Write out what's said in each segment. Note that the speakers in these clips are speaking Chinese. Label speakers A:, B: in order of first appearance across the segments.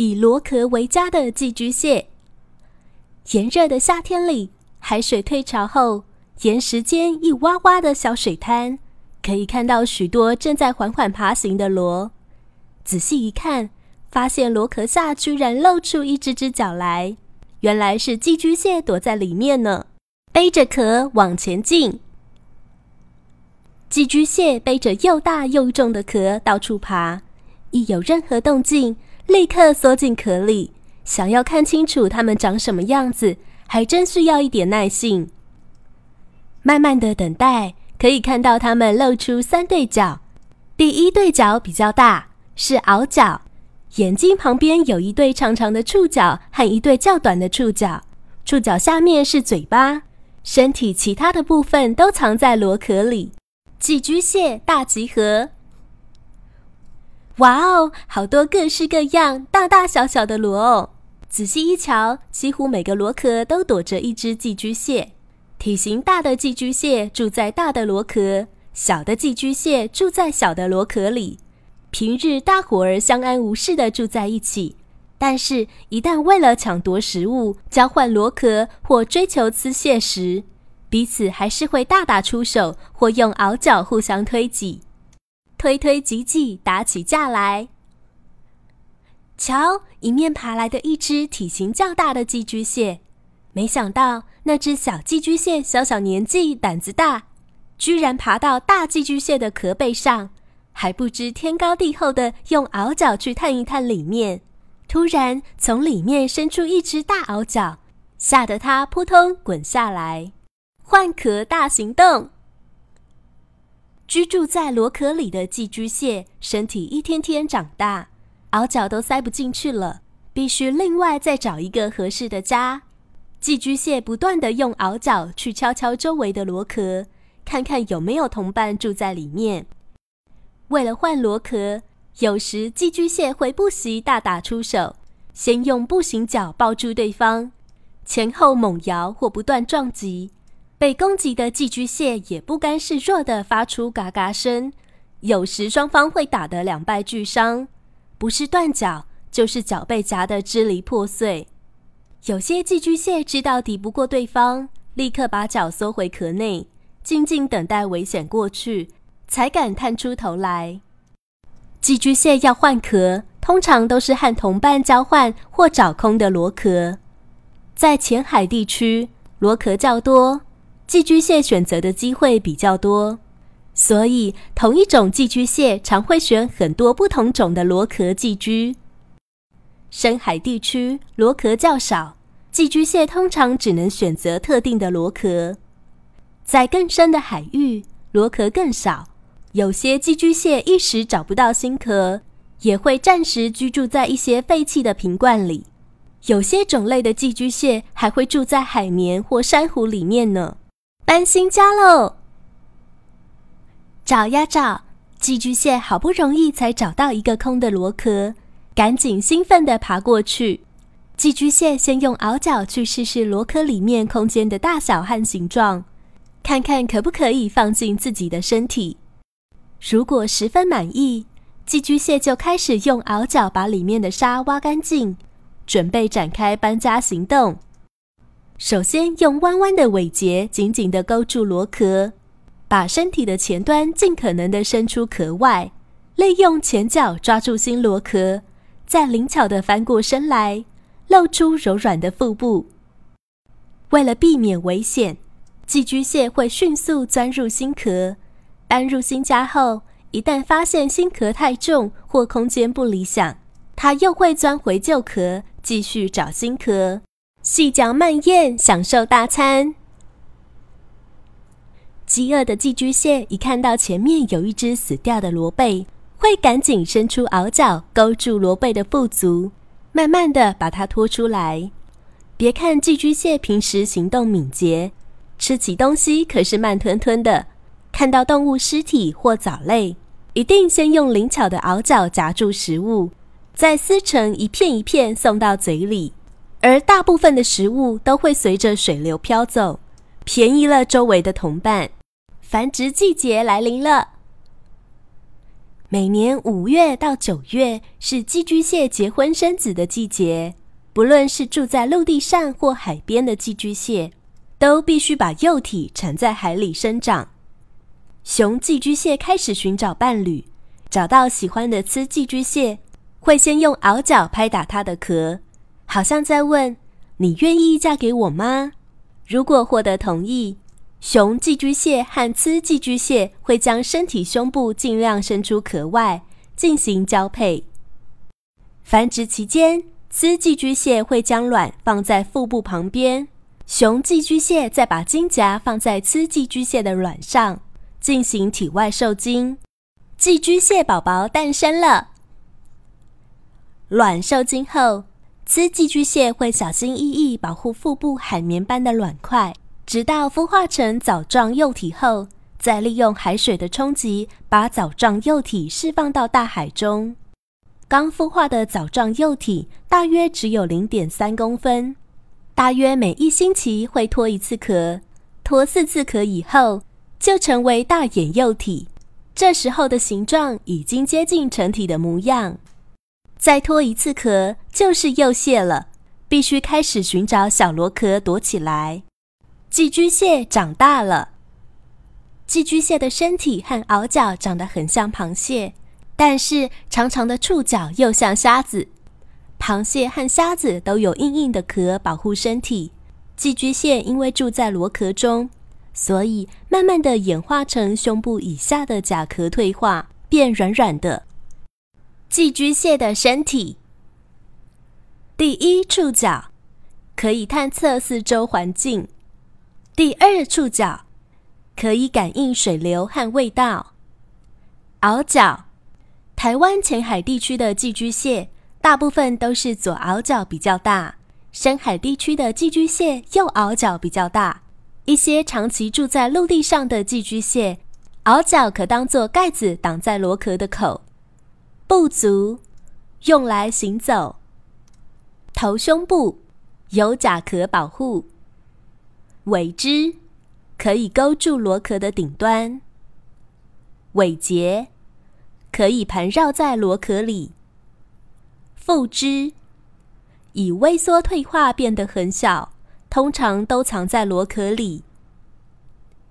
A: 以螺壳为家的寄居蟹。炎热的夏天里，海水退潮后，岩石间一洼洼的小水滩，可以看到许多正在缓缓爬行的螺。仔细一看，发现螺壳下居然露出一只只脚来，原来是寄居蟹躲在里面呢。背着壳往前进，寄居蟹背着又大又重的壳到处爬，一有任何动静。立刻缩进壳里，想要看清楚它们长什么样子，还真需要一点耐性。慢慢的等待，可以看到它们露出三对角。第一对角比较大，是螯角，眼睛旁边有一对长长的触角和一对较短的触角，触角下面是嘴巴，身体其他的部分都藏在螺壳里。寄居蟹大集合。哇哦，好多各式各样、大大小小的螺哦！仔细一瞧，几乎每个螺壳都躲着一只寄居蟹。体型大的寄居蟹住在大的螺壳，小的寄居蟹住在小的螺壳里。平日大伙儿相安无事的住在一起，但是，一旦为了抢夺食物、交换螺壳或追求吃蟹时，彼此还是会大打出手，或用螯角互相推挤。推推挤挤，打起架来。瞧，迎面爬来的一只体型较大的寄居蟹。没想到那只小寄居蟹小小年纪，胆子大，居然爬到大寄居蟹的壳背上，还不知天高地厚的用螯角去探一探里面。突然，从里面伸出一只大螯角，吓得它扑通滚下来。换壳大行动。居住在螺壳里的寄居蟹，身体一天天长大，螯角都塞不进去了，必须另外再找一个合适的家。寄居蟹不断的用螯角去敲敲周围的螺壳，看看有没有同伴住在里面。为了换螺壳，有时寄居蟹会不惜大打出手，先用步行脚抱住对方，前后猛摇或不断撞击。被攻击的寄居蟹也不甘示弱的发出嘎嘎声，有时双方会打得两败俱伤，不是断脚就是脚被夹得支离破碎。有些寄居蟹知道敌不过对方，立刻把脚缩回壳内，静静等待危险过去，才敢探出头来。寄居蟹要换壳，通常都是和同伴交换或找空的螺壳。在浅海地区，螺壳较多。寄居蟹选择的机会比较多，所以同一种寄居蟹常会选很多不同种的螺壳寄居。深海地区螺壳较少，寄居蟹通常只能选择特定的螺壳。在更深的海域，螺壳更少，有些寄居蟹一时找不到新壳，也会暂时居住在一些废弃的瓶罐里。有些种类的寄居蟹还会住在海绵或珊瑚里面呢。搬新家喽！找呀找，寄居蟹好不容易才找到一个空的螺壳，赶紧兴奋地爬过去。寄居蟹先用螯角去试试螺壳里面空间的大小和形状，看看可不可以放进自己的身体。如果十分满意，寄居蟹就开始用螯角把里面的沙挖干净，准备展开搬家行动。首先，用弯弯的尾节紧紧地勾住螺壳，把身体的前端尽可能地伸出壳外，利用前脚抓住新螺壳，再灵巧地翻过身来，露出柔软的腹部。为了避免危险，寄居蟹会迅速钻入新壳。搬入新家后，一旦发现新壳太重或空间不理想，它又会钻回旧壳，继续找新壳。细嚼慢咽，享受大餐。饥饿的寄居蟹一看到前面有一只死掉的螺贝，会赶紧伸出螯角勾住螺贝的腹足，慢慢的把它拖出来。别看寄居蟹平时行动敏捷，吃起东西可是慢吞吞的。看到动物尸体或藻类，一定先用灵巧的螯角夹住食物，再撕成一片一片送到嘴里。而大部分的食物都会随着水流飘走，便宜了周围的同伴。繁殖季节来临了。每年五月到九月是寄居蟹结婚生子的季节。不论是住在陆地上或海边的寄居蟹，都必须把幼体产在海里生长。雄寄居蟹开始寻找伴侣，找到喜欢的雌寄居蟹，会先用螯角拍打它的壳，好像在问：“你愿意嫁给我吗？”如果获得同意。雄寄居蟹和雌寄居蟹会将身体胸部尽量伸出壳外进行交配。繁殖期间，雌寄居蟹会将卵放在腹部旁边，雄寄居蟹再把精夹放在雌寄居蟹的卵上进行体外受精。寄居蟹宝宝诞生了。卵受精后，雌寄居蟹会小心翼翼保护腹部海绵般的卵块。直到孵化成藻状幼体后，再利用海水的冲击，把藻状幼体释放到大海中。刚孵化的藻状幼体大约只有零点三公分，大约每一星期会脱一次壳，脱四次壳以后就成为大眼幼体。这时候的形状已经接近成体的模样。再脱一次壳就是幼蟹了，必须开始寻找小螺壳躲起来。寄居蟹长大了。寄居蟹的身体和螯角长得很像螃蟹，但是长长的触角又像虾子。螃蟹和虾子都有硬硬的壳保护身体，寄居蟹因为住在螺壳中，所以慢慢的演化成胸部以下的甲壳退化，变软软的。寄居蟹的身体，第一触角可以探测四周环境。第二触角可以感应水流和味道。螯角，台湾浅海地区的寄居蟹大部分都是左螯角比较大，深海地区的寄居蟹右螯角比较大。一些长期住在陆地上的寄居蟹，螯角可当做盖子挡在螺壳的口。步足，用来行走。头胸部有甲壳保护。尾肢可以勾住螺壳的顶端，尾节可以盘绕在螺壳里。腹肢以微缩退化变得很小，通常都藏在螺壳里。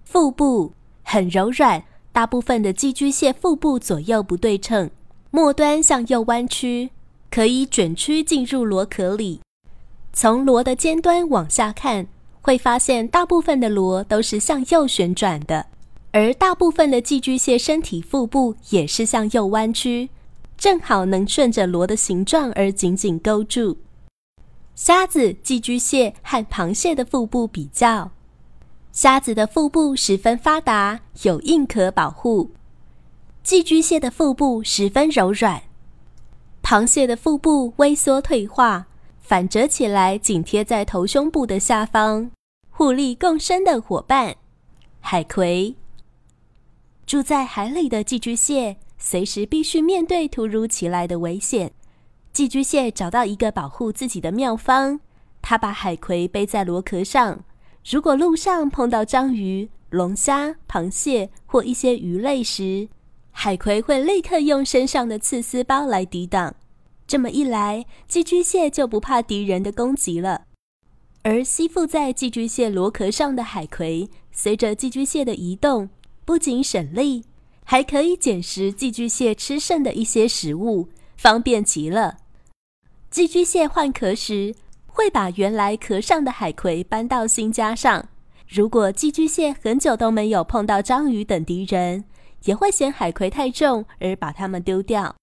A: 腹部很柔软，大部分的寄居蟹腹部左右不对称，末端向右弯曲，可以卷曲进入螺壳里。从螺的尖端往下看。会发现大部分的螺都是向右旋转的，而大部分的寄居蟹身体腹部也是向右弯曲，正好能顺着螺的形状而紧紧勾住。虾子、寄居蟹和螃蟹的腹部比较，虾子的腹部十分发达，有硬壳保护；寄居蟹的腹部十分柔软，螃蟹的腹部微缩退化。反折起来，紧贴在头胸部的下方，互利共生的伙伴。海葵住在海里的寄居蟹，随时必须面对突如其来的危险。寄居蟹找到一个保护自己的妙方，它把海葵背在螺壳上。如果路上碰到章鱼、龙虾、螃蟹或一些鱼类时，海葵会立刻用身上的刺丝包来抵挡。这么一来，寄居蟹就不怕敌人的攻击了。而吸附在寄居蟹螺壳上的海葵，随着寄居蟹的移动，不仅省力，还可以捡食寄居蟹吃剩的一些食物，方便极了。寄居蟹换壳时，会把原来壳上的海葵搬到新家上。如果寄居蟹很久都没有碰到章鱼等敌人，也会嫌海葵太重而把它们丢掉。